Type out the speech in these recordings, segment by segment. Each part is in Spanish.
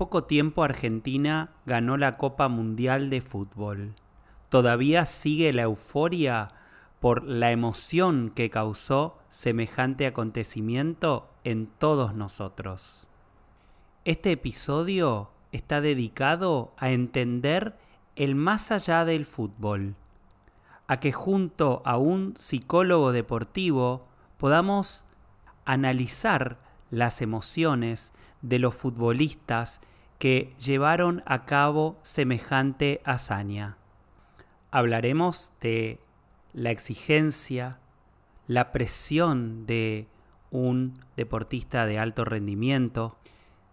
Poco tiempo Argentina ganó la Copa Mundial de Fútbol. Todavía sigue la euforia por la emoción que causó semejante acontecimiento en todos nosotros. Este episodio está dedicado a entender el más allá del fútbol, a que junto a un psicólogo deportivo podamos analizar las emociones de los futbolistas que llevaron a cabo semejante hazaña. Hablaremos de la exigencia, la presión de un deportista de alto rendimiento,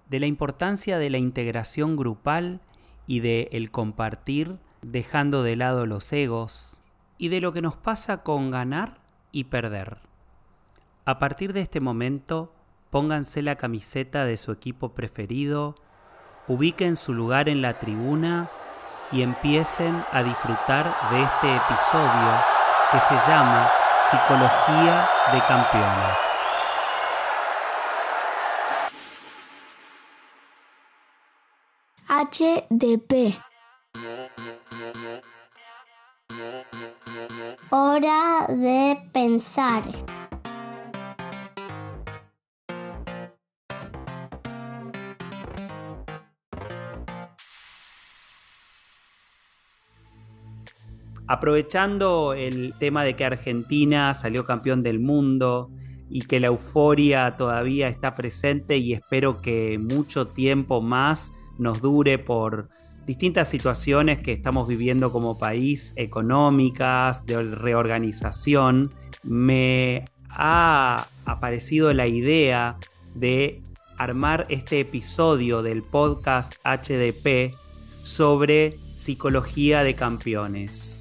de la importancia de la integración grupal y de el compartir dejando de lado los egos y de lo que nos pasa con ganar y perder. A partir de este momento, pónganse la camiseta de su equipo preferido, ubiquen su lugar en la tribuna y empiecen a disfrutar de este episodio que se llama Psicología de Campeones. HDP Hora de pensar. Aprovechando el tema de que Argentina salió campeón del mundo y que la euforia todavía está presente y espero que mucho tiempo más nos dure por distintas situaciones que estamos viviendo como país, económicas, de reorganización, me ha aparecido la idea de armar este episodio del podcast HDP sobre psicología de campeones.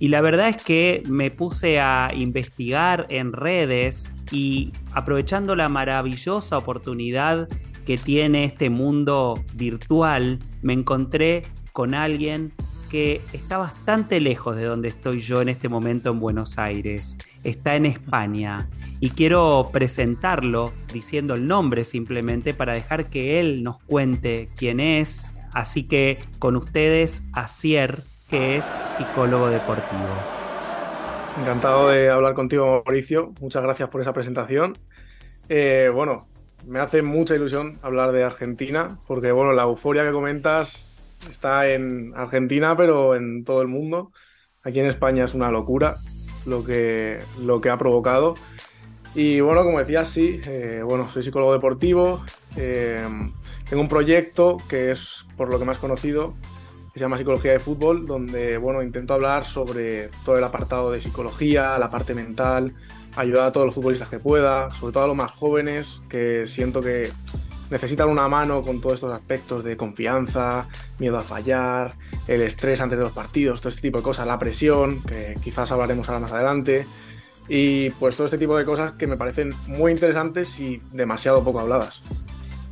Y la verdad es que me puse a investigar en redes y aprovechando la maravillosa oportunidad que tiene este mundo virtual, me encontré con alguien que está bastante lejos de donde estoy yo en este momento en Buenos Aires. Está en España y quiero presentarlo diciendo el nombre simplemente para dejar que él nos cuente quién es. Así que con ustedes, Asier que es psicólogo deportivo. Encantado de hablar contigo, Mauricio. Muchas gracias por esa presentación. Eh, bueno, me hace mucha ilusión hablar de Argentina, porque bueno, la euforia que comentas está en Argentina, pero en todo el mundo. Aquí en España es una locura lo que, lo que ha provocado. Y bueno, como decías, sí, eh, bueno, soy psicólogo deportivo, eh, tengo un proyecto que es por lo que más conocido, se llama Psicología de Fútbol, donde bueno, intento hablar sobre todo el apartado de psicología, la parte mental, ayudar a todos los futbolistas que pueda, sobre todo a los más jóvenes, que siento que necesitan una mano con todos estos aspectos de confianza, miedo a fallar, el estrés antes de los partidos, todo este tipo de cosas, la presión, que quizás hablaremos ahora más adelante. Y pues todo este tipo de cosas que me parecen muy interesantes y demasiado poco habladas.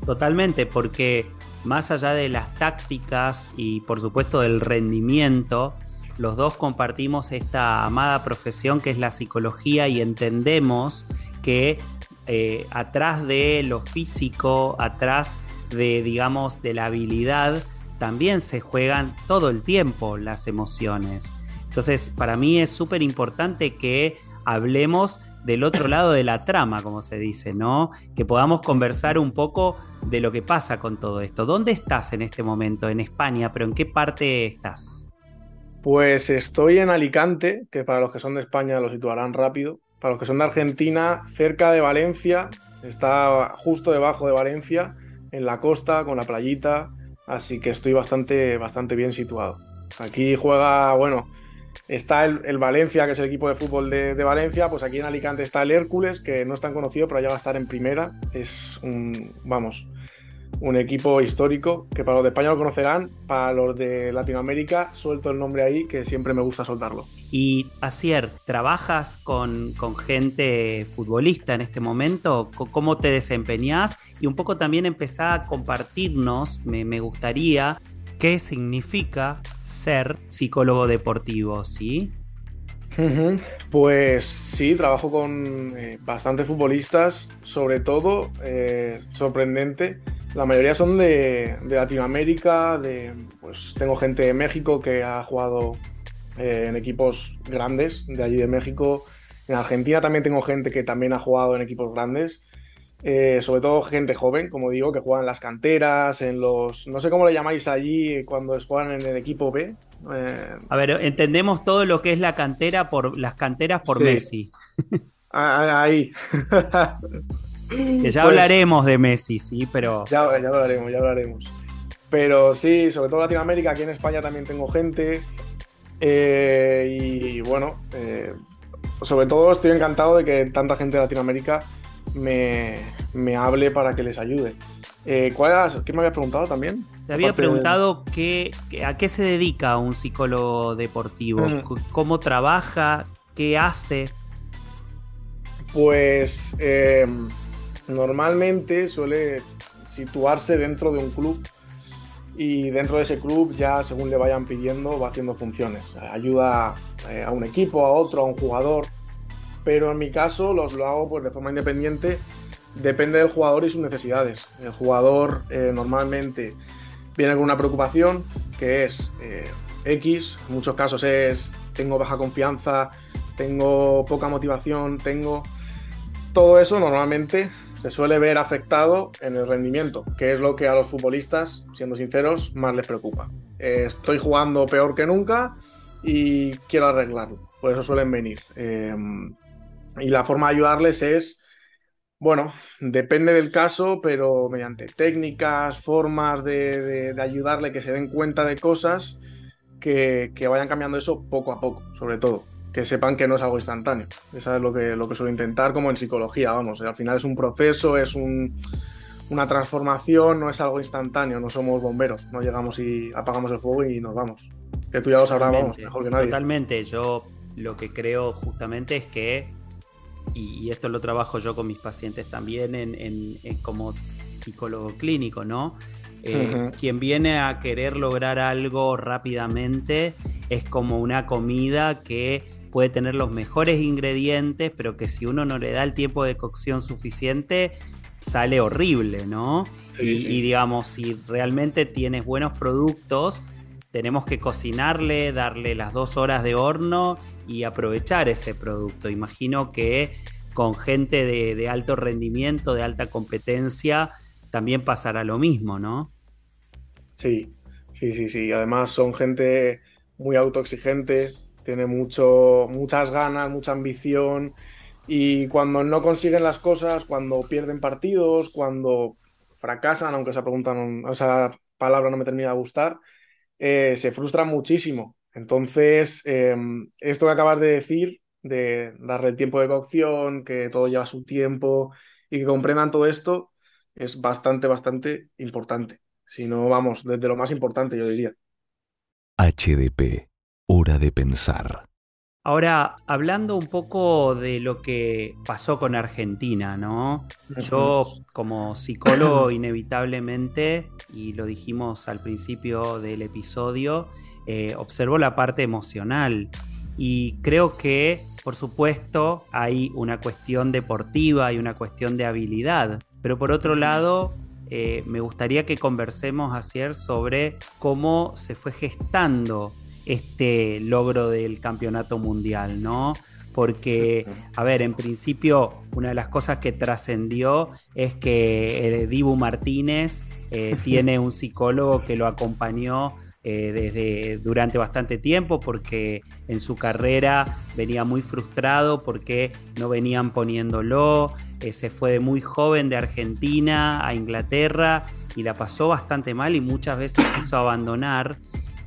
Totalmente, porque más allá de las tácticas y por supuesto del rendimiento, los dos compartimos esta amada profesión que es la psicología y entendemos que eh, atrás de lo físico, atrás de, digamos, de la habilidad, también se juegan todo el tiempo las emociones. Entonces, para mí es súper importante que hablemos del otro lado de la trama, como se dice, ¿no? Que podamos conversar un poco de lo que pasa con todo esto. ¿Dónde estás en este momento? En España, pero ¿en qué parte estás? Pues estoy en Alicante, que para los que son de España lo situarán rápido. Para los que son de Argentina, cerca de Valencia, está justo debajo de Valencia, en la costa, con la playita, así que estoy bastante, bastante bien situado. Aquí juega, bueno, Está el, Valencia, que es el equipo de fútbol de, Valencia. Pues aquí en Alicante está el Hércules, que no es tan conocido, pero ya va a estar en primera. Es un, vamos, un equipo histórico que para los de España lo conocerán. Para los de Latinoamérica, suelto el nombre ahí, que siempre me gusta soltarlo. Y Asier, ¿trabajas con, gente futbolista en este momento? ¿Cómo te desempeñas? Y un poco también empezar a compartirnos, me, me gustaría, qué significa ser psicólogo deportivo, ¿sí? Pues sí, trabajo con eh, bastantes futbolistas, sobre todo, eh, sorprendente, la mayoría son de, Latinoamérica, de, pues tengo gente de México que ha jugado eh, en equipos grandes de allí de México. En Argentina también tengo gente que también ha jugado en equipos grandes. Eh, sobre todo gente joven, como digo, que juegan en las canteras, en los. No sé cómo le llamáis allí cuando juegan en el equipo B. Eh, a ver, entendemos todo lo que es la cantera por las canteras por Messi. Ah, ah, ahí. que ya pues hablaremos de Messi, sí, pero. Ya, ya hablaremos, ya hablaremos. Pero sí, sobre todo Latinoamérica, aquí en España también tengo gente. Eh, y bueno, sobre todo estoy encantado de que tanta gente de Latinoamérica me, hable para que les ayude. Eh, ¿cuál ¿Qué me había preguntado también? Te había preguntado qué, a qué se dedica un psicólogo deportivo, mm. cómo trabaja, qué hace. Pues em, normalmente suele situarse dentro de un club y dentro de ese club ya según le vayan pidiendo va haciendo funciones. Ayuda eh, a un equipo, a otro, a un jugador pero en mi caso los, lo hago pues, de forma independiente, depende del jugador y sus necesidades. El jugador eh, normalmente viene con una preocupación que es eh, X, en muchos casos es tengo baja confianza, tengo poca motivación, tengo... Todo eso normalmente se suele ver afectado en el rendimiento, que es lo que a los futbolistas, siendo sinceros, más les preocupa. Eh, estoy jugando peor que nunca y quiero arreglarlo. Por eso suelen venir. Y la forma de ayudarles es, bueno, depende del caso, pero mediante técnicas, formas de, ayudarle que se den cuenta de cosas que, vayan cambiando eso poco a poco, sobre todo. Que sepan que no es algo instantáneo. Eso es lo que, lo que suelo intentar, como en psicología, vamos. Al final es un proceso, es una transformación, no es algo instantáneo, no somos bomberos, no llegamos y apagamos el fuego y nos vamos. Que tú ya lo sabrás, vamos, mejor que nadie. Totalmente, yo lo que creo justamente es que y, esto lo trabajo yo con mis pacientes también en, como psicólogo clínico, ¿no? Eh, quien viene a querer lograr algo rápidamente es como una comida que puede tener los mejores ingredientes, pero que si uno no le da el tiempo de cocción suficiente, sale horrible, ¿no? y, digamos, si realmente tienes buenos productos, tenemos que cocinarle, darle las dos horas de horno y aprovechar ese producto. Imagino que con gente de, alto rendimiento, de alta competencia, también pasará lo mismo, ¿no? Sí, sí, sí, sí. Además son gente muy autoexigente, tiene mucho, muchas ganas, mucha ambición y cuando no consiguen las cosas, cuando pierden partidos, cuando fracasan, aunque esa pregunta esa palabra no me termina de gustar, eh, se frustran muchísimo. Entonces, em, esto que acabas de decir, de darle el tiempo de cocción, que todo lleva su tiempo y que comprendan todo esto, es bastante, bastante importante. Si no, vamos, desde lo más importante, yo diría. HDP, hora de pensar. Ahora, hablando un poco de lo que pasó con Argentina, ¿no? Yo como psicólogo inevitablemente, y lo dijimos al principio del episodio, eh, observo la parte emocional. Y creo que, por supuesto, hay una cuestión deportiva y una cuestión de habilidad, pero por otro lado, eh, me gustaría que conversemos, ayer sobre cómo se fue gestando este logro del campeonato mundial, ¿no? Porque, a ver, en principio, una de las cosas que trascendió es que Dibu Martínez eh, tiene un psicólogo que lo acompañó eh, desde durante bastante tiempo porque en su carrera venía muy frustrado porque no venían poniéndolo, eh, se fue de muy joven de Argentina a Inglaterra y la pasó bastante mal y muchas veces quiso abandonar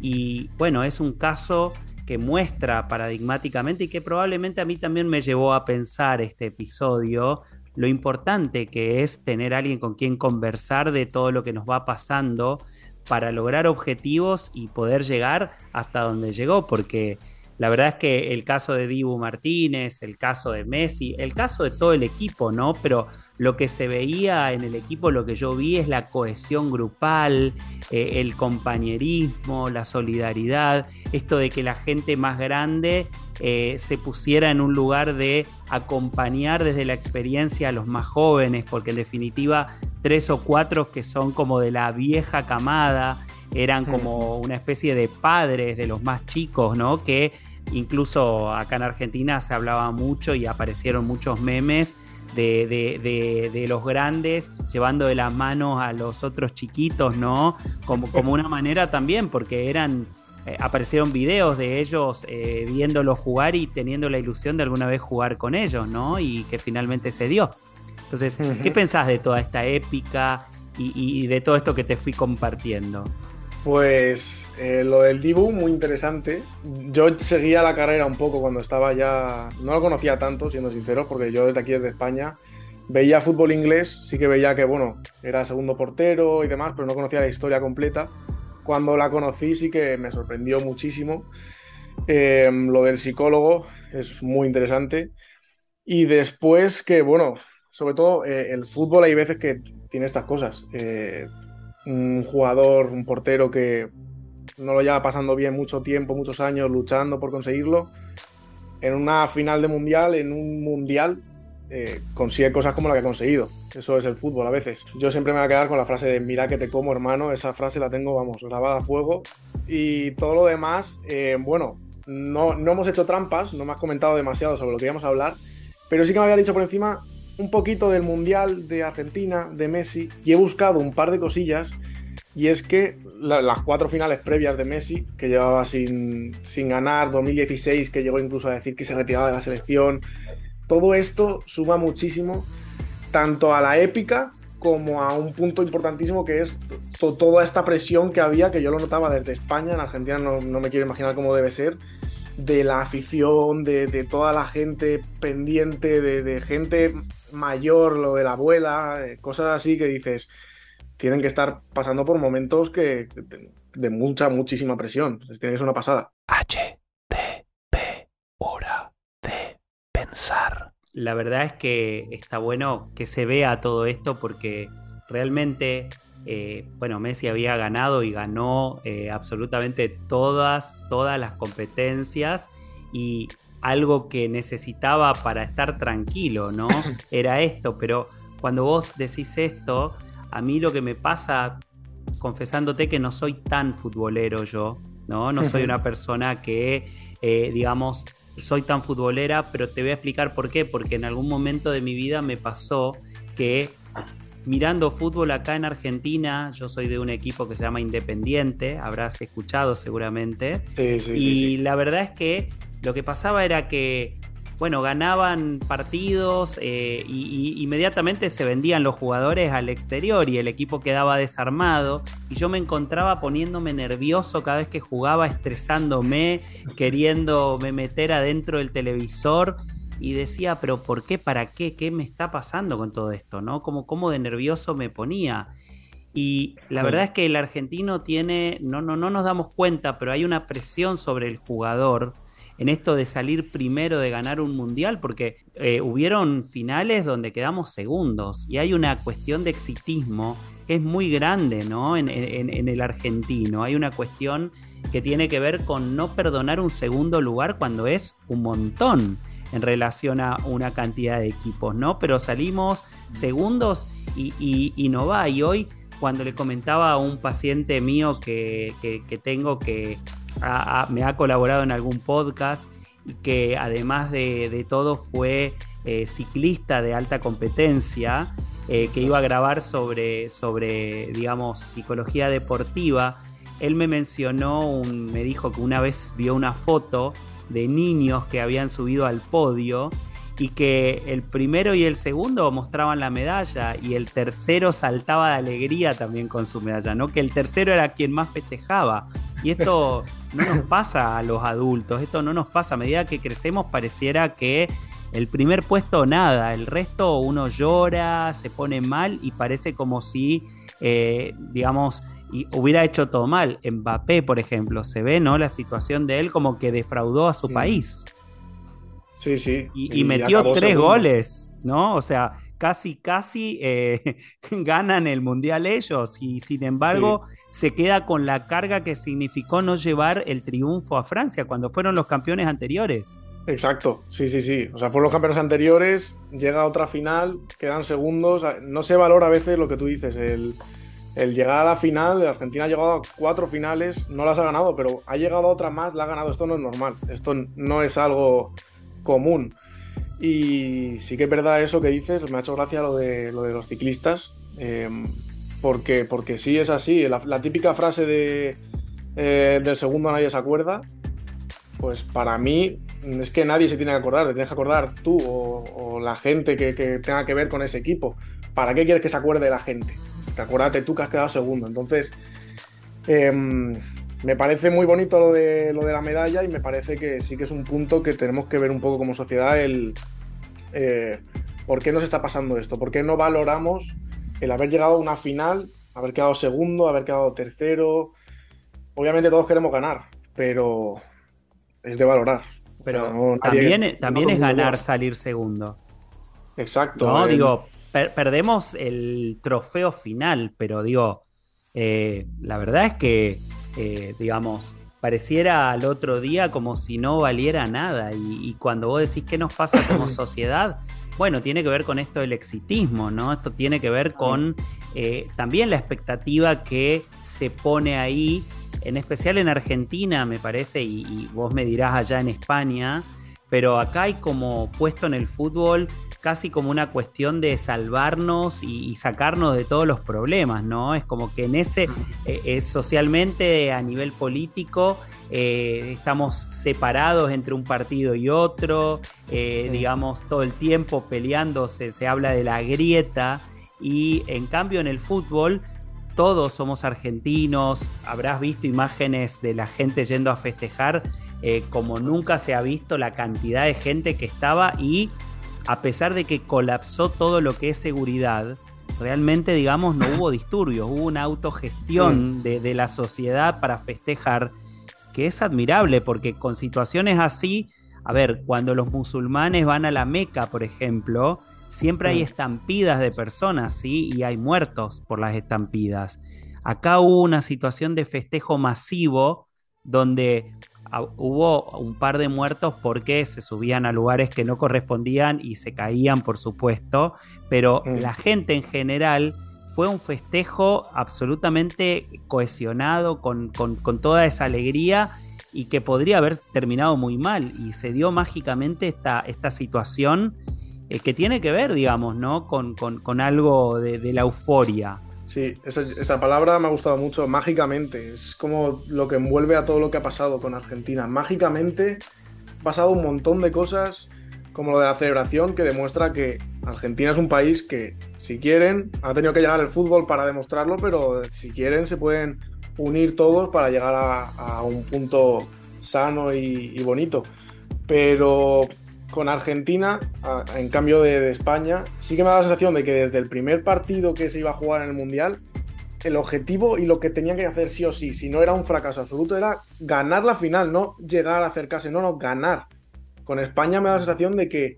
y bueno, es un caso que muestra paradigmáticamente y que probablemente a mí también me llevó a pensar este episodio lo importante que es tener alguien con quien conversar de todo lo que nos va pasando para lograr objetivos y poder llegar hasta donde llegó, porque la verdad es que el caso de Dibu Martínez, el caso de Messi, el caso de todo el equipo, ¿no? Pero lo que se veía en el equipo, lo que yo vi es la cohesión grupal, eh, el compañerismo, la solidaridad, esto de que la gente más grande eh, se pusiera en un lugar de acompañar desde la experiencia a los más jóvenes, porque en definitiva tres o cuatro que son como de la vieja camada, eran como una especie de padres de los más chicos, ¿no? Que incluso acá en Argentina se hablaba mucho y aparecieron muchos memes de, los grandes llevando de las manos a los otros chiquitos, ¿no? Como, como una manera también, porque eran eh, aparecieron videos de ellos eh, viéndolos jugar y teniendo la ilusión de alguna vez jugar con ellos, ¿no? Y que finalmente se dio. Entonces, ¿qué pensás de toda esta épica y, de todo esto que te fui compartiendo? Pues eh, lo del Dibu, muy interesante. Yo seguía la carrera un poco cuando estaba ya. No lo conocía tanto, siendo sincero, porque yo desde aquí, desde España, veía fútbol inglés. Sí que veía que, bueno, era segundo portero y demás, pero no conocía la historia completa. Cuando la conocí, sí que me sorprendió muchísimo. Em, lo del psicólogo es muy interesante. Y después que, bueno, sobre todo eh, el fútbol hay veces que tiene estas cosas. Eh, un jugador, un portero que no lo lleva pasando bien mucho tiempo, muchos años luchando por conseguirlo, en una final de mundial, en un mundial, eh, consigue cosas como la que ha conseguido. Eso es el fútbol a veces. Yo siempre me voy a quedar con la frase de mira que te como hermano, esa frase la tengo, vamos, grabada a fuego. Y todo lo demás, eh, bueno, no, no hemos hecho trampas, no me has comentado demasiado sobre lo que íbamos a hablar, pero sí que me había dicho por encima un poquito del Mundial de Argentina, de Messi, y he buscado un par de cosillas, y es que las cuatro finales previas de Messi, que llevaba sin, sin ganar, 2016, que llegó incluso a decir que se retiraba de la selección, todo esto suma muchísimo tanto a la épica como a un punto importantísimo que es toda esta presión que había, que yo lo notaba desde España, en Argentina no, no me quiero imaginar cómo debe ser, de la afición, de, toda la gente pendiente, de, gente mayor, lo de la abuela, eh, cosas así que dices, tienen que estar pasando por momentos que de, mucha, muchísima presión. Tiene que ser una pasada. H, T, P, hora de pensar. La verdad es que está bueno que se vea todo esto porque realmente eh, bueno, Messi había ganado y ganó eh, absolutamente todas, todas las competencias y algo que necesitaba para estar tranquilo, ¿no? Era esto, pero cuando vos decís esto, a mí lo que me pasa, confesándote que no soy tan futbolero yo, ¿no? No soy una persona que, eh, digamos, soy tan futbolera, pero te voy a explicar por qué, porque en algún momento de mi vida me pasó que mirando fútbol acá en Argentina. Yo soy de un equipo que se llama Independiente, habrás escuchado seguramente. y la verdad es que lo que pasaba era que, bueno, ganaban partidos eh, y, inmediatamente se vendían los jugadores al exterior y el equipo quedaba desarmado. Y yo me encontraba poniéndome nervioso cada vez que jugaba, estresándome, queriéndome meter adentro del televisor y decía, pero ¿por qué? ¿Para qué? ¿Qué me está pasando con todo esto? ¿No? Como, como de nervioso me ponía. Y la verdad es que el argentino tiene, no, no, no nos damos cuenta, pero hay una presión sobre el jugador en esto de salir primero, de ganar un mundial, porque eh, hubieron finales donde quedamos segundos y hay una cuestión de exitismo que es muy grande ¿no? en, en el argentino. Hay una cuestión que tiene que ver con no perdonar un segundo lugar cuando es un montón en relación a una cantidad de equipos, ¿no? Pero salimos segundos y, no va. Y hoy, cuando le comentaba a un paciente mío que, tengo que me ha colaborado en algún podcast y que además de, todo fue eh, ciclista de alta competencia, eh, que iba a grabar sobre, sobre, digamos, psicología deportiva, él me mencionó, me dijo que una vez vio una foto de niños que habían subido al podio y que el primero y el segundo mostraban la medalla y el tercero saltaba de alegría también con su medalla, ¿no? Que el tercero era quien más festejaba. Y esto no nos pasa a los adultos, esto no nos pasa. A medida que crecemos pareciera que el primer puesto nada, el resto uno llora, se pone mal y parece como si, eh, digamos, y hubiera hecho todo mal. Mbappé, por ejemplo, se ve, ¿no? La situación de él como que defraudó a su país. Sí, sí. Y, metió tres goles, ¿no? O sea, casi, casi eh, ganan el Mundial ellos y sin embargo se queda con la carga que significó no llevar el triunfo a Francia cuando fueron los campeones anteriores. Exacto, sí, sí, sí. O sea, fueron los campeones anteriores, llega a otra final, quedan segundos. No se valora a veces lo que tú dices, el, el llegar a la final. Argentina ha llegado a cuatro finales, no las ha ganado, pero ha llegado a otra más, la ha ganado. Esto no es normal, esto no es algo común. Y sí que es verdad eso que dices, me ha hecho gracia lo de, lo de los ciclistas, em, porque, porque sí es así. La, típica frase de, eh, del segundo nadie se acuerda, pues para mí es que nadie se tiene que acordar, te tienes que acordar tú o, la gente que, tenga que ver con ese equipo. ¿Para qué quieres que se acuerde la gente? Te acuérdate tú que has quedado segundo. Entonces, em, me parece muy bonito lo de, lo de la medalla y me parece que sí que es un punto que tenemos que ver un poco como sociedad el eh, por qué nos está pasando esto, por qué no valoramos el haber llegado a una final, haber quedado segundo, haber quedado tercero. Obviamente todos queremos ganar, pero es de valorar. Pero también, también es ganar salir segundo. Exacto. No, digo, perdemos el trofeo final, pero digo, eh, la verdad es que, eh, digamos, pareciera al otro día como si no valiera nada. Y, cuando vos decís qué nos pasa como sociedad, bueno, tiene que ver con esto del exitismo, ¿no? Esto tiene que ver con eh, también la expectativa que se pone ahí, en especial en Argentina, me parece, y vos me dirás allá en España, pero acá hay como puesto en el fútbol casi como una cuestión de salvarnos y, sacarnos de todos los problemas, ¿no? Es como que en ese, eh, socialmente, a nivel político, eh, estamos separados entre un partido y otro, eh, digamos, todo el tiempo peleando, se, se habla de la grieta, y en cambio en el fútbol todos somos argentinos, habrás visto imágenes de la gente yendo a festejar como nunca se ha visto la cantidad de gente que estaba y a pesar de que colapsó todo lo que es seguridad, realmente, digamos, no hubo disturbios, hubo una autogestión de, la sociedad para festejar, que es admirable, porque con situaciones así, a ver, cuando los musulmanes van a la Meca, por ejemplo, siempre hay estampidas de personas, ¿sí? Y hay muertos por las estampidas. Acá hubo una situación de festejo masivo donde hubo un par de muertos porque se subían a lugares que no correspondían y se caían, por supuesto, pero mm. la gente en general fue un festejo absolutamente cohesionado, con, toda esa alegría y que podría haber terminado muy mal. Y se dio mágicamente esta, esta situación eh, que tiene que ver, digamos, ¿no? con, algo de la euforia. Sí, esa, palabra me ha gustado mucho, mágicamente. Es como lo que envuelve a todo lo que ha pasado con Argentina. Mágicamente ha pasado un montón de cosas, como lo de la celebración, que demuestra que Argentina es un país que, si quieren, ha tenido que llegar el fútbol para demostrarlo, pero si quieren se pueden unir todos para llegar a, un punto sano y, y bonito. Pero con Argentina, en cambio de, España, sí que me da la sensación de que desde el primer partido que se iba a jugar en el Mundial, el objetivo y lo que tenían que hacer sí o sí, si no era un fracaso absoluto, era ganar la final, no llegar a acercarse, no, no, ganar. Con España me da la sensación de que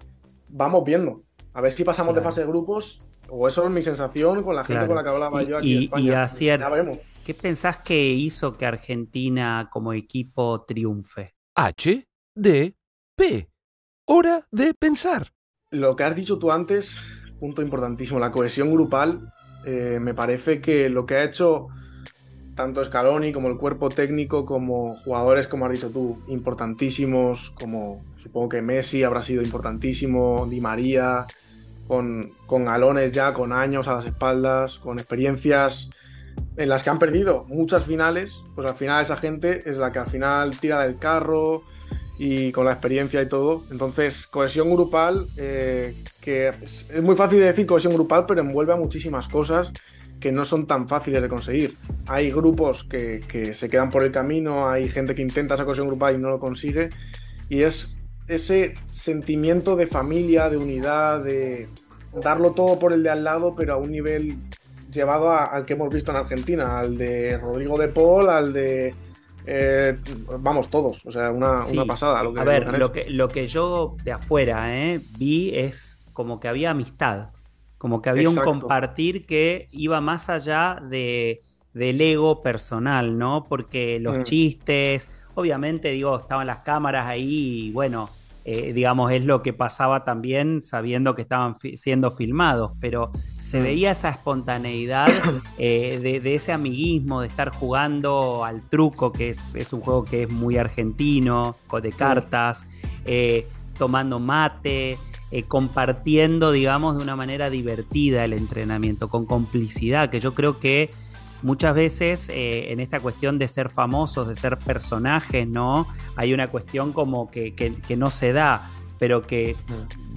vamos viendo. A ver si pasamos de fase de grupos, o eso es mi sensación con la gente con la que hablaba yo aquí en España. Y ¿Qué pensás que hizo que Argentina como equipo triunfe? H, D, P. Hora de pensar. Lo que has dicho tú antes, punto importantísimo, la cohesión grupal. Eh, me parece que lo que ha hecho tanto Scaloni como el cuerpo técnico, como jugadores, como has dicho tú, importantísimos, como supongo que Messi habrá sido importantísimo, Di María, con, con galones ya, con años a las espaldas, con experiencias en las que han perdido muchas finales, pues al final esa gente es la que al final tira del carro, y con la experiencia y todo. Entonces, cohesión grupal, eh, que es, muy fácil de decir cohesión grupal, pero envuelve a muchísimas cosas que no son tan fáciles de conseguir. Hay grupos que, que, se quedan por el camino, hay gente que intenta esa cohesión grupal y no lo consigue, y es ese sentimiento de familia, de unidad, de darlo todo por el de al lado, pero a un nivel llevado al que hemos visto en Argentina, al de Rodrigo de Paul, al de eh, vamos, todos. O sea, una, pasada. a ver, lo que, lo que yo de afuera eh, vi es como que había amistad. Como que había un compartir que iba más allá de, del ego personal, ¿no? Porque los mm. chistes, obviamente, digo, estaban las cámaras ahí y bueno, eh, digamos, es lo que pasaba también sabiendo que estaban siendo filmados, pero se mm. veía esa espontaneidad eh, de, ese amiguismo, de estar jugando al truco, que es, un juego que es muy argentino, de cartas, eh, tomando mate, compartiendo, digamos, de una manera divertida el entrenamiento, con complicidad, que yo creo que muchas veces eh, en esta cuestión de ser famosos, de ser personajes, ¿no? Hay una cuestión como que, no se da, pero que,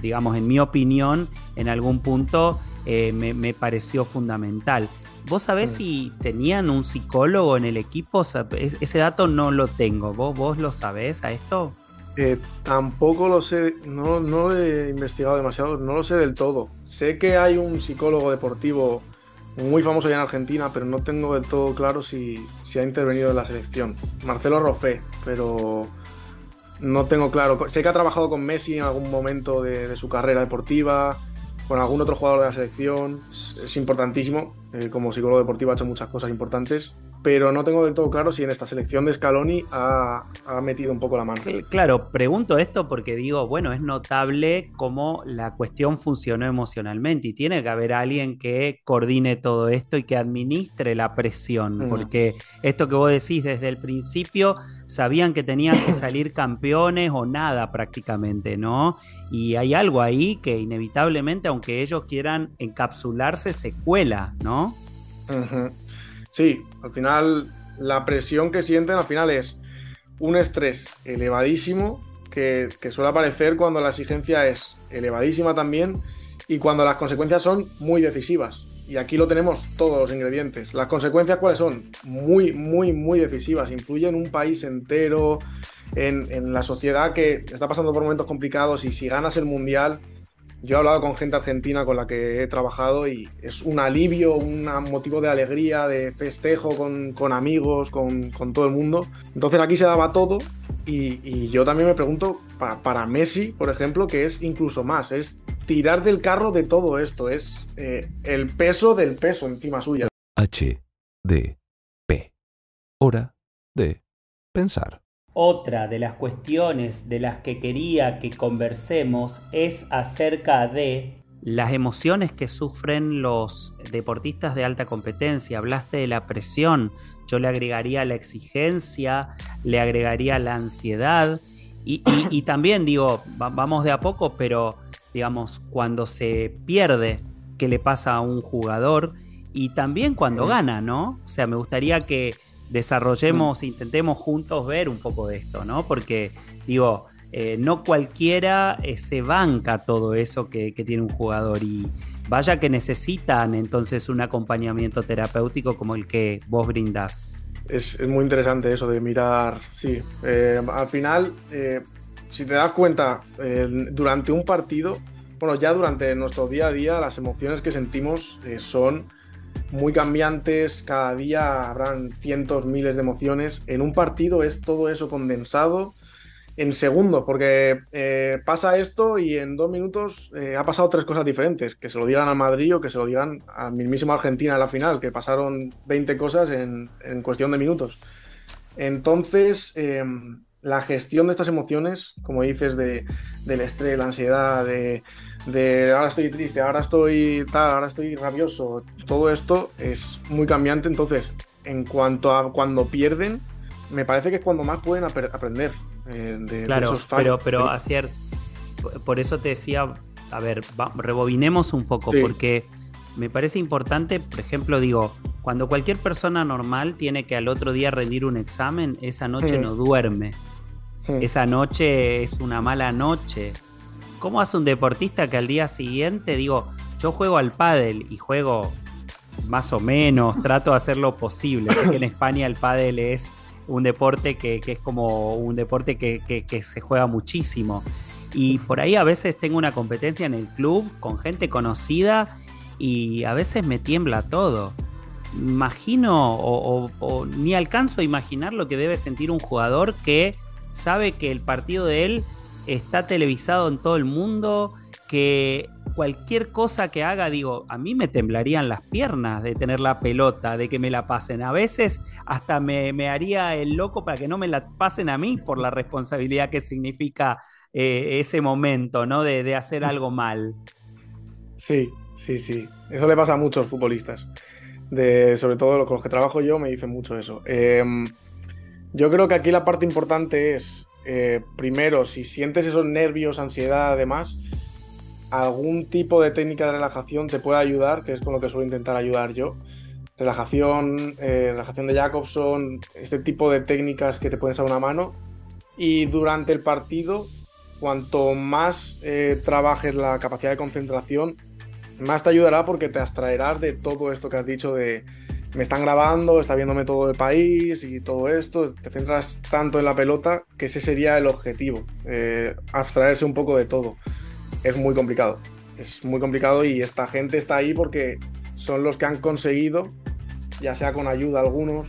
digamos, en mi opinión, en algún punto eh, me, pareció fundamental. ¿Vos sabés si tenían un psicólogo en el equipo? ese dato no lo tengo. ¿Vos, vos lo sabés a esto? Eh, tampoco lo sé, no, no lo he investigado demasiado, no lo sé del todo. Sé que hay un psicólogo deportivo muy famoso ya en Argentina, pero no tengo del todo claro si, ha intervenido en la selección. Marcelo Roffé, pero no tengo claro. Sé que ha trabajado con Messi en algún momento de su carrera deportiva, con algún otro jugador de la selección. Es, importantísimo. Eh, como psicólogo deportivo ha hecho muchas cosas importantes pero no tengo del todo claro si en esta selección de Scaloni ha, metido un poco la mano. Claro, pregunto esto porque digo, bueno, es notable cómo la cuestión funcionó emocionalmente y tiene que haber alguien que coordine todo esto y que administre la presión, porque esto que vos decís desde el principio, sabían que tenían que salir campeones o nada prácticamente, ¿no? Y hay algo ahí que inevitablemente, aunque ellos quieran encapsularse, se cuela, ¿no? Sí, al final la presión que sienten al final es un estrés elevadísimo que, suele aparecer cuando la exigencia es elevadísima también y cuando las consecuencias son muy decisivas. Y aquí lo tenemos todos los ingredientes. ¿Las consecuencias cuáles son? Muy, muy, muy decisivas. Influyen en un país entero, en, en la sociedad que está pasando por momentos complicados y si ganas el mundial yo he hablado con gente argentina con la que he trabajado y es un alivio, un motivo de alegría, de festejo con, amigos, con, todo el mundo. Entonces aquí se daba todo y, yo también me pregunto, para, Messi, por ejemplo, que es incluso más, es tirar del carro de todo esto, es eh, el peso del peso encima suya. H, D, P. Hora de pensar. Otra de las cuestiones de las que quería que conversemos es acerca de las emociones que sufren los deportistas de alta competencia. Hablaste de la presión, yo le agregaría la exigencia, le agregaría la ansiedad y, también digo, vamos de a poco, pero digamos, cuando se pierde, ¿qué le pasa a un jugador? Y también cuando gana, ¿no? O sea, me gustaría que desarrollemos, mm. intentemos juntos ver un poco de esto, ¿no? Porque, digo, eh, no cualquiera eh, se banca todo eso que, tiene un jugador y vaya que necesitan entonces un acompañamiento terapéutico como el que vos brindás. Es, muy interesante eso de mirar, sí, eh, al final, si te das cuenta, durante un partido, bueno, ya durante nuestro día a día, las emociones que sentimos son muy cambiantes, cada día habrán cientos, miles de emociones. En un partido es todo eso condensado en segundos, porque eh, pasa esto y en dos minutos eh, ha pasado tres cosas diferentes. Que se lo digan al Madrid o que se lo digan al mismísimo Argentina en la final, que pasaron 20 cosas en, cuestión de minutos. Entonces, em, la gestión de estas emociones, como dices, de, del estrés, la ansiedad, de de ahora estoy triste, ahora estoy tal, ahora estoy rabioso, todo esto es muy cambiante, entonces en cuanto a cuando pierden, me parece que es cuando más pueden aprender eh, de, claro, esos fallos. Pero, pero Asier, por eso te decía, a ver, rebobinemos un poco, porque me parece importante, por ejemplo, digo, cuando cualquier persona normal tiene que al otro día rendir un examen, esa noche no duerme. Esa noche es una mala noche. ¿Cómo hace un deportista que al día siguiente, digo, yo juego al pádel y juego más o menos, trato de hacer lo posible. Sé que en España el pádel es un deporte que, es como un deporte que, que, se juega muchísimo. Y por ahí a veces tengo una competencia en el club con gente conocida y a veces me tiembla todo. Imagino o ni alcanzo a imaginar lo que debe sentir un jugador que sabe que el partido de él está televisado en todo el mundo, que cualquier cosa que haga, digo, a mí me temblarían las piernas de tener la pelota, de que me la pasen. A veces hasta me, haría el loco para que no me la pasen a mí por la responsabilidad que significa eh, ese momento, ¿no? De, hacer algo mal. Sí, sí, sí. Eso le pasa a muchos futbolistas. De, sobre todo con los que trabajo yo me dicen mucho eso. Em, yo creo que aquí la parte importante es, eh, primero, si sientes esos nervios, ansiedad, además, algún tipo de técnica de relajación te puede ayudar, que es con lo que suelo intentar ayudar yo. Relajación, eh, relajación de Jacobson, este tipo de técnicas que te pueden dar una mano. Y durante el partido, cuanto más eh, trabajes la capacidad de concentración, más te ayudará porque te abstraerás de todo esto que has dicho de me están grabando, está viéndome todo el país y todo esto, te centras tanto en la pelota que ese sería el objetivo, eh, abstraerse un poco de todo es muy complicado. Es muy complicado y esta gente está ahí porque son los que han conseguido, ya sea con ayuda algunos,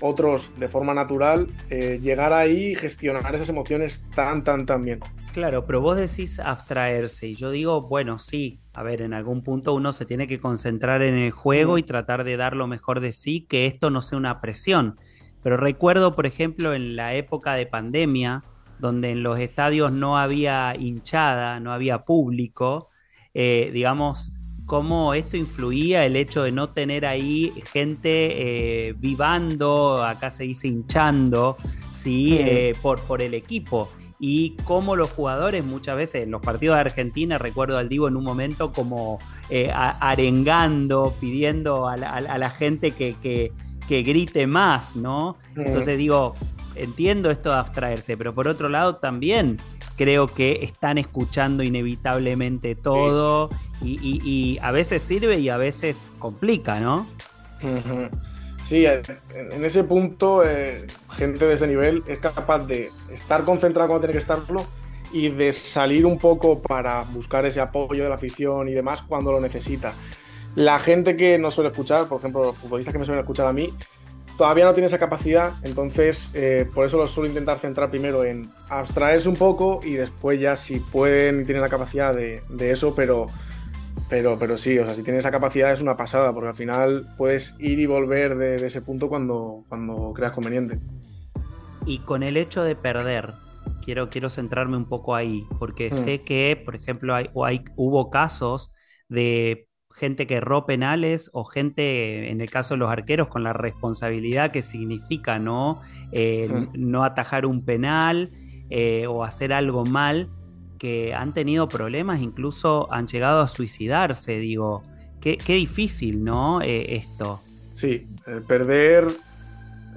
otros de forma natural, eh, llegar ahí y gestionar esas emociones tan, tan, tan bien. Claro, pero vos decís abstraerse y yo digo, bueno, sí, a ver, en algún punto uno se tiene que concentrar en el juego y tratar de dar lo mejor de sí, que esto no sea una presión. Pero recuerdo, por ejemplo, en la época de pandemia, donde en los estadios no había hinchada, no había público, eh, digamos, cómo esto influía el hecho de no tener ahí gente eh, vivando, acá se dice hinchando, ¿sí? Eh, por, por el equipo. Y cómo los jugadores muchas veces en los partidos de Argentina, recuerdo al Divo en un momento como arengando, pidiendo a la, gente que, que, grite más, ¿no? Entonces digo, entiendo esto de abstraerse, pero por otro lado también creo que están escuchando inevitablemente todo y, a veces sirve y a veces complica, ¿no? Sí, en ese punto, eh, gente de ese nivel es capaz de estar concentrado cuando tiene que estarlo y de salir un poco para buscar ese apoyo de la afición y demás cuando lo necesita. La gente que no suele escuchar, por ejemplo, los futbolistas que me suelen escuchar a mí, todavía no tiene esa capacidad, entonces eh, por eso lo suelo intentar centrar primero en abstraerse un poco y después ya si pueden y tienen la capacidad de, eso, pero, pero, pero sí, o sea, si tienen esa capacidad es una pasada, porque al final puedes ir y volver de, ese punto cuando, cuando creas conveniente. Y con el hecho de perder, quiero, quiero centrarme un poco ahí, porque mm. sé que, por ejemplo, hay, hay, hubo casos de gente que erró penales o gente, en el caso de los arqueros, con la responsabilidad que significa no, eh, no atajar un penal eh, o hacer algo mal, que han tenido problemas, incluso han llegado a suicidarse, digo, qué, difícil, ¿no? Eh, esto. Sí, perder,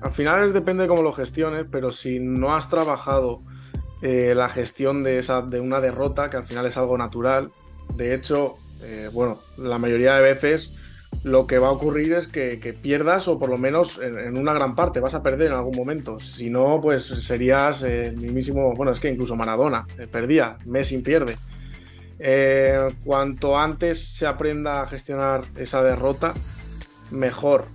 al final depende de cómo lo gestiones, pero si no has trabajado la gestión de, esa, de una derrota, que al final es algo natural, de hecho, eh, bueno, la mayoría de veces lo que va a ocurrir es que, pierdas o por lo menos en, una gran parte vas a perder en algún momento. Si no, pues serías el mismísimo, bueno, es que incluso Maradona eh, perdía, Messi pierde. Eh, cuanto antes se aprenda a gestionar esa derrota, mejor.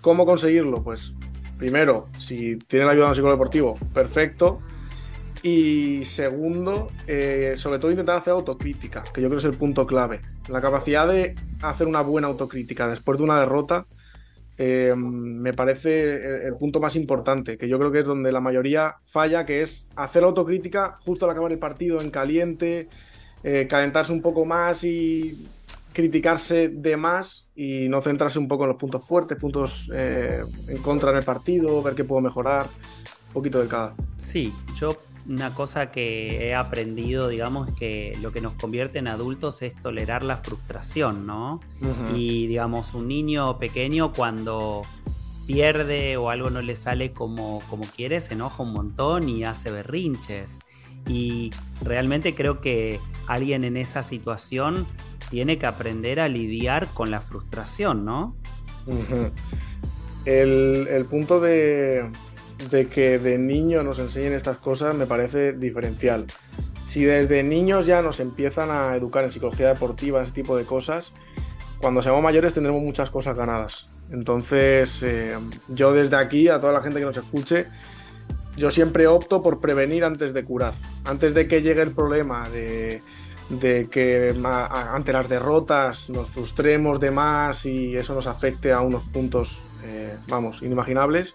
¿Cómo conseguirlo? Pues primero, si tiene la ayuda de un psicólogo deportivo, perfecto. Y segundo, eh, sobre todo intentar hacer autocrítica, que yo creo que es el punto clave. La capacidad de hacer una buena autocrítica después de una derrota eh, me parece el, punto más importante, que yo creo que es donde la mayoría falla, que es hacer autocrítica justo al acabar el partido en caliente, eh, calentarse un poco más y criticarse de más y no centrarse un poco en los puntos fuertes, puntos en contra en el partido, ver qué puedo mejorar, un poquito de cada. Sí, yo una cosa que he aprendido, digamos, que lo que nos convierte en adultos es tolerar la frustración, ¿no? Y, digamos, un niño pequeño cuando pierde o algo no le sale como, como quiere, se enoja un montón y hace berrinches. Y realmente creo que alguien en esa situación tiene que aprender a lidiar con la frustración, ¿no? el punto de, de que de niño nos enseñen estas cosas me parece diferencial. Si desde niños ya nos empiezan a educar en psicología deportiva, ese tipo de cosas, cuando seamos mayores tendremos muchas cosas ganadas. Entonces, eh, yo desde aquí, a toda la gente que nos escuche, yo siempre opto por prevenir antes de curar. Antes de que llegue el problema de, de que ante las derrotas nos frustremos de más y eso nos afecte a unos puntos, eh, vamos, inimaginables.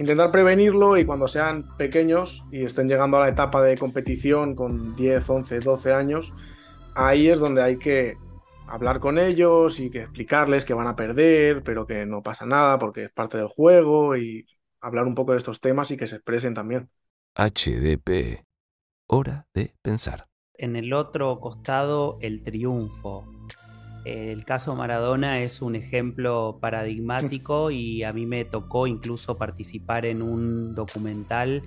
Intentar prevenirlo y cuando sean pequeños y estén llegando a la etapa de competición con 10, 11, 12 años, ahí es donde hay que hablar con ellos y que explicarles que van a perder, pero que no pasa nada porque es parte del juego y hablar un poco de estos temas y que se expresen también. HDP. Hora de pensar. En el otro costado, el triunfo. El caso Maradona es un ejemplo paradigmático y a mí me tocó incluso participar en un documental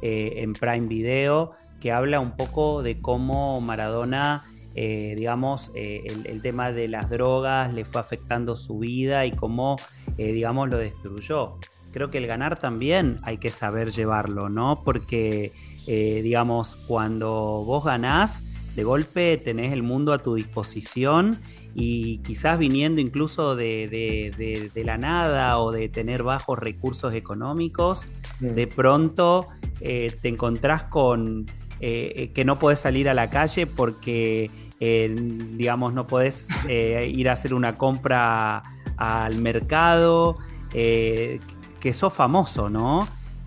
eh, en Prime Video que habla un poco de cómo Maradona eh, digamos, eh, el, tema de las drogas le fue afectando su vida y cómo, digamos, lo destruyó. Creo que el ganar también hay que saber llevarlo, ¿no? Porque, digamos, cuando vos ganás, de golpe tenés el mundo a tu disposición y quizás viniendo incluso de, la nada o de tener bajos recursos económicos, de pronto te encontrás con que no puedes salir a la calle porque digamos, no podés eh, ir a hacer una compra al mercado, eh, que sos famoso, ¿no?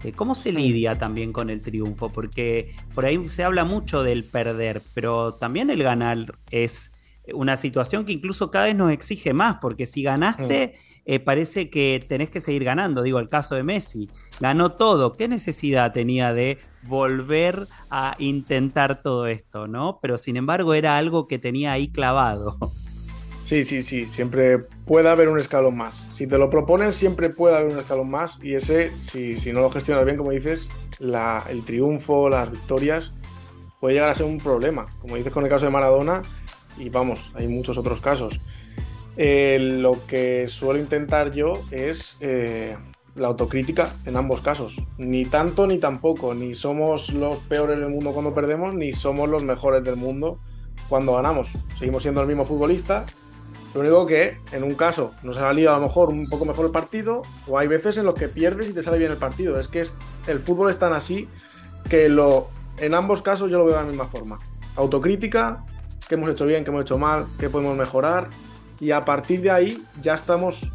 Eh, ¿Cómo se lidia también con el triunfo? Porque por ahí se habla mucho del perder, pero también el ganar es una situación que incluso cada vez nos exige más, porque si ganaste, mm. parece que tenés que seguir ganando. Digo, el caso de Messi, ganó todo. ¿Qué necesidad tenía de volver a intentar todo esto, ¿no? Pero sin embargo era algo que tenía ahí clavado. Sí, sí, sí, siempre puede haber un escalón más. Si te lo proponen, siempre puede haber un escalón más y ese, si, si no lo gestionas bien, como dices, el triunfo, las victorias, puede llegar a ser un problema. Como dices con el caso de Maradona, y vamos, hay muchos otros casos. Eh, lo que suelo intentar yo es eh, la autocrítica en ambos casos. Ni tanto ni tampoco. Ni somos los peores del mundo cuando perdemos, ni somos los mejores del mundo cuando ganamos. Seguimos siendo el mismo futbolista. Lo único que en un caso nos ha salido a lo mejor un poco mejor el partido, o hay veces en los que pierdes y te sale bien el partido. Es que el fútbol es tan así que lo, en ambos casos yo lo veo de la misma forma. Autocrítica, qué hemos hecho bien, qué hemos hecho mal, qué podemos mejorar. Y a partir de ahí ya estamos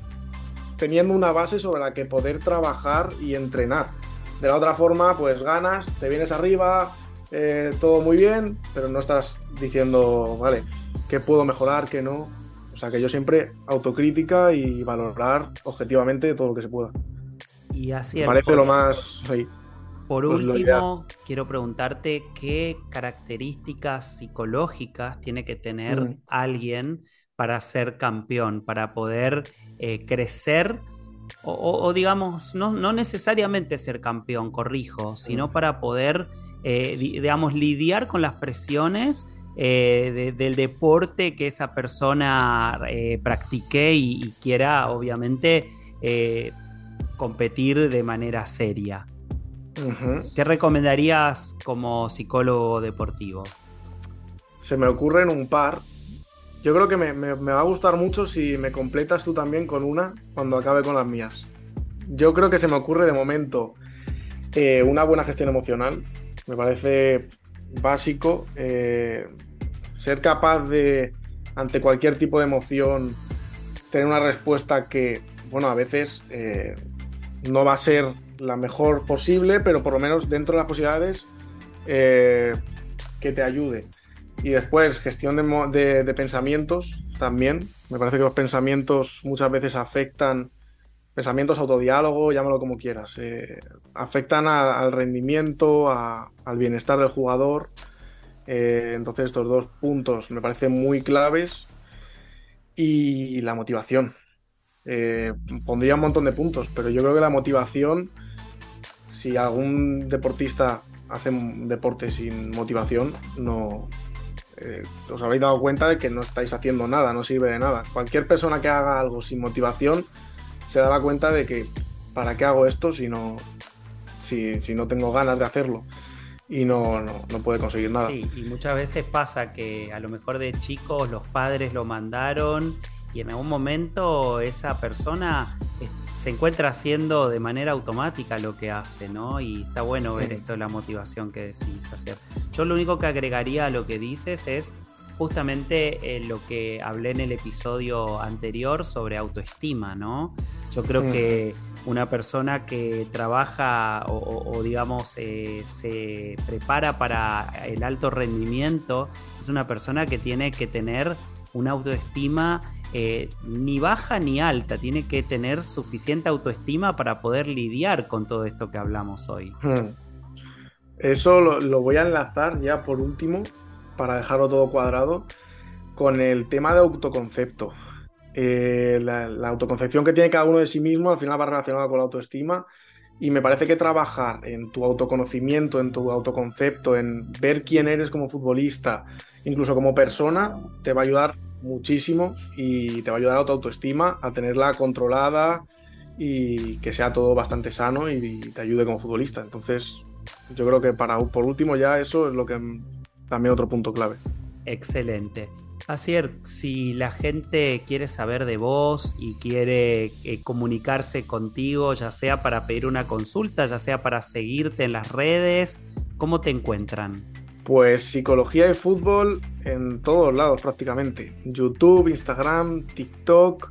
teniendo una base sobre la que poder trabajar y entrenar. De la otra forma, pues ganas, te vienes arriba, eh, todo muy bien, pero no estás diciendo, vale, ¿qué puedo mejorar, qué no? O sea que yo siempre autocrítica y valorar objetivamente todo lo que se pueda. Y así Me parece lo más... Por pues último, quiero preguntarte qué características psicológicas tiene que tener mm. alguien para ser campeón, para poder eh, crecer o, digamos, no, necesariamente ser campeón, corrijo, sino para poder, eh, digamos, lidiar con las presiones eh, del deporte que esa persona practique y, quiera, obviamente, competir de manera seria. ¿Qué recomendarías como psicólogo deportivo? Se me ocurren un par, yo creo que me, va a gustar mucho si me completas tú también con una cuando acabe con las mías. Yo creo que se me ocurre de momento eh, una buena gestión emocional. Me parece básico eh, ser capaz de, ante cualquier tipo de emoción, tener una respuesta que, bueno, a veces eh, no va a ser la mejor posible, pero por lo menos dentro de las posibilidades que te ayude. Y después, gestión de, pensamientos también. Me parece que los pensamientos muchas veces afectan, pensamientos autodiálogo, llámalo como quieras, eh, afectan al rendimiento, al bienestar del jugador. Eh, entonces estos dos puntos me parecen muy claves. Y la motivación. Eh, pondría un montón de puntos, pero yo creo que la motivación, si algún deportista hace un deporte sin motivación, no, eh, os habréis dado cuenta de que no estáis haciendo nada, no sirve de nada. Cualquier persona que haga algo sin motivación se dará cuenta de que ¿para qué hago esto si no, si, no tengo ganas de hacerlo? Y no, no, no, puede conseguir nada. Y muchas veces pasa que a lo mejor de chicos los padres lo mandaron y en algún momento esa persona se encuentra haciendo de manera automática lo que hace, ¿no? Y está bueno ver esto, la motivación que decís hacer. Yo lo único que agregaría a lo que dices es justamente eh, lo que hablé en el episodio anterior sobre autoestima, ¿no? Yo creo que una persona que trabaja o, o- o, digamos eh, se prepara para el alto rendimiento es una persona que tiene que tener una autoestima eh, ni baja ni alta, tiene que tener suficiente autoestima para poder lidiar con todo esto que hablamos hoy. Hmm. Eso lo, voy a enlazar ya por último, para dejarlo todo cuadrado, con el tema de autoconcepto. Eh, la, la autoconcepción que tiene cada uno de sí mismo al final va relacionada con la autoestima y me parece que trabajar en tu autoconocimiento, en tu autoconcepto, en ver quién eres como futbolista, incluso como persona, te va a ayudar muchísimo y te va a ayudar a tu autoestima, a tenerla controlada y que sea todo bastante sano y te ayude como futbolista. Entonces, yo creo que para por último ya eso es lo que también otro punto clave. Excelente. Asier, si la gente quiere saber de vos y quiere eh, comunicarse contigo, ya sea para pedir una consulta, ya sea para seguirte en las redes, ¿cómo te encuentran? Pues psicología y fútbol en todos lados prácticamente. YouTube, Instagram, TikTok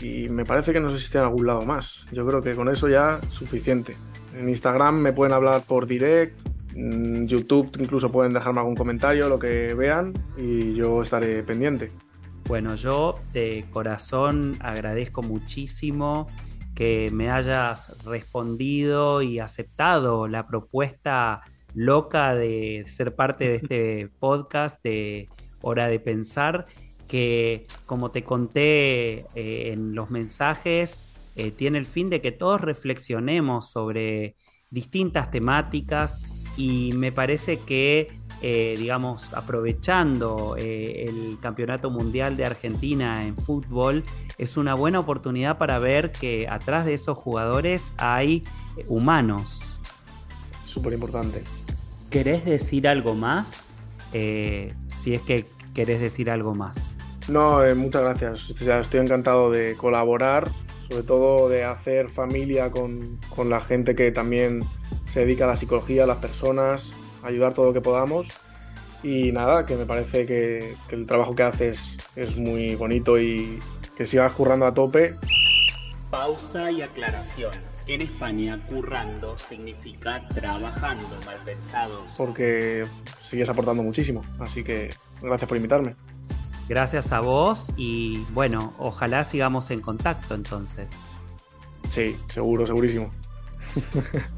y me parece que no existe en algún lado más. Yo creo que con eso ya suficiente. En Instagram me pueden hablar por direct, en YouTube incluso pueden dejarme algún comentario, lo que vean y yo estaré pendiente. Bueno, yo de corazón agradezco muchísimo que me hayas respondido y aceptado la propuesta loca de ser parte de este podcast de Hora de Pensar, que como te conté eh, en los mensajes, eh, tiene el fin de que todos reflexionemos sobre distintas temáticas y me parece que, eh, digamos, aprovechando el Campeonato Mundial de Argentina en fútbol, es una buena oportunidad para ver que atrás de esos jugadores hay humanos. Súper importante. ¿Querés decir algo más? Eh, si es que querés decir algo más. No, eh, muchas gracias. O sea, estoy encantado de colaborar, sobre todo de hacer familia con, con la gente que también se dedica a la psicología, a las personas, ayudar todo lo que podamos. Y nada, que me parece que, que el trabajo que haces es muy bonito y que sigas currando a tope. Pausa y aclaración. En España, currando significa trabajando, mal pensados. porque sigues aportando muchísimo. Así que gracias por invitarme. Gracias a vos y bueno, ojalá sigamos en contacto entonces. Sí, seguro, segurísimo.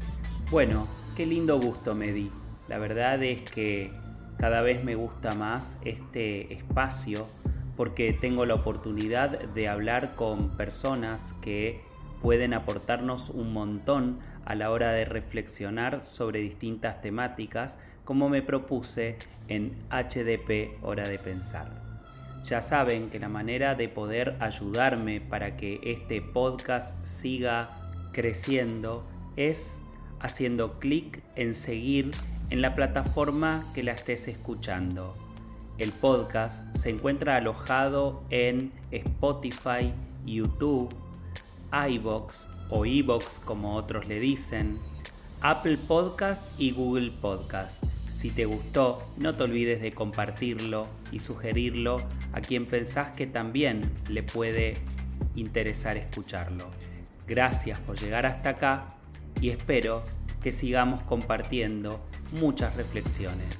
Bueno, qué lindo gusto me di. La verdad es que cada vez me gusta más este espacio porque tengo la oportunidad de hablar con personas que pueden aportarnos un montón a la hora de reflexionar sobre distintas temáticas como me propuse en HDP Hora de Pensar. Ya saben que la manera de poder ayudarme para que este podcast siga creciendo es haciendo clic en seguir en la plataforma que la estés escuchando. El podcast se encuentra alojado en Spotify, YouTube, iBox o iBox como otros le dicen, Apple Podcast y Google Podcast. Si te gustó, no te olvides de compartirlo y sugerirlo a quien pensás que también le puede interesar escucharlo. Gracias por llegar hasta acá y espero que sigamos compartiendo muchas reflexiones.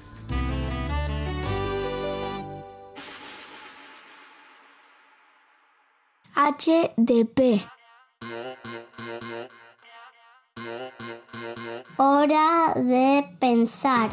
HDP. Hora de pensar.